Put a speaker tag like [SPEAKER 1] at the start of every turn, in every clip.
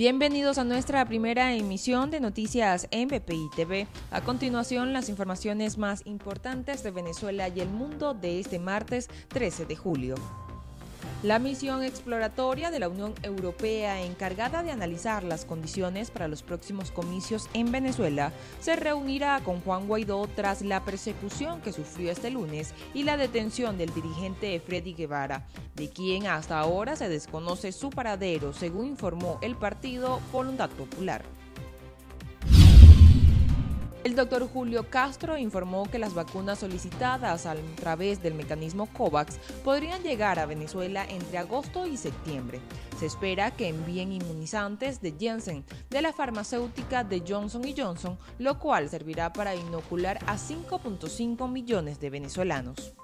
[SPEAKER 1] Bienvenidos a nuestra primera emisión de noticias en BPI TV. A continuación, las informaciones más importantes de Venezuela y el mundo de este martes 13 de julio. La misión exploratoria de la Unión Europea encargada de analizar las condiciones para los próximos comicios en Venezuela se reunirá con Juan Guaidó tras la persecución que sufrió este lunes y la detención del dirigente Freddy Guevara, de quien hasta ahora se desconoce su paradero, según informó el partido Voluntad Popular. El doctor Julio Castro informó que las vacunas solicitadas a través del mecanismo COVAX podrían llegar a Venezuela entre agosto y septiembre. Se espera que envíen inmunizantes de Janssen de la farmacéutica de Johnson Johnson, lo cual servirá para inocular a 5.5 millones de venezolanos.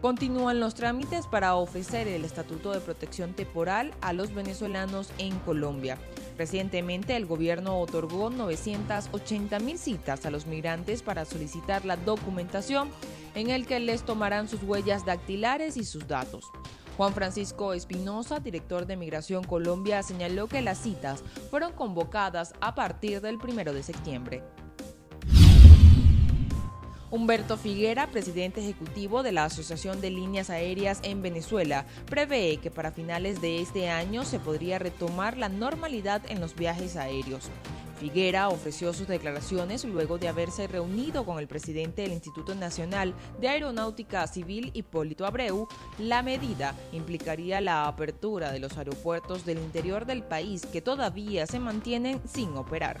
[SPEAKER 1] Continúan los trámites para ofrecer el Estatuto de Protección Temporal a los venezolanos en Colombia. Recientemente el gobierno otorgó 980 mil citas a los migrantes para solicitar la documentación en el que les tomarán sus huellas dactilares y sus datos. Juan Francisco Espinosa, director de Migración Colombia, señaló que las citas fueron convocadas a partir del 1 de septiembre. Humberto Figuera, presidente ejecutivo de la Asociación de Líneas Aéreas en Venezuela, prevé que para finales de este año se podría retomar la normalidad en los viajes aéreos. Figuera ofreció sus declaraciones luego de haberse reunido con el presidente del Instituto Nacional de Aeronáutica Civil, Hipólito Abreu. La medida implicaría la apertura de los aeropuertos del interior del país que todavía se mantienen sin operar.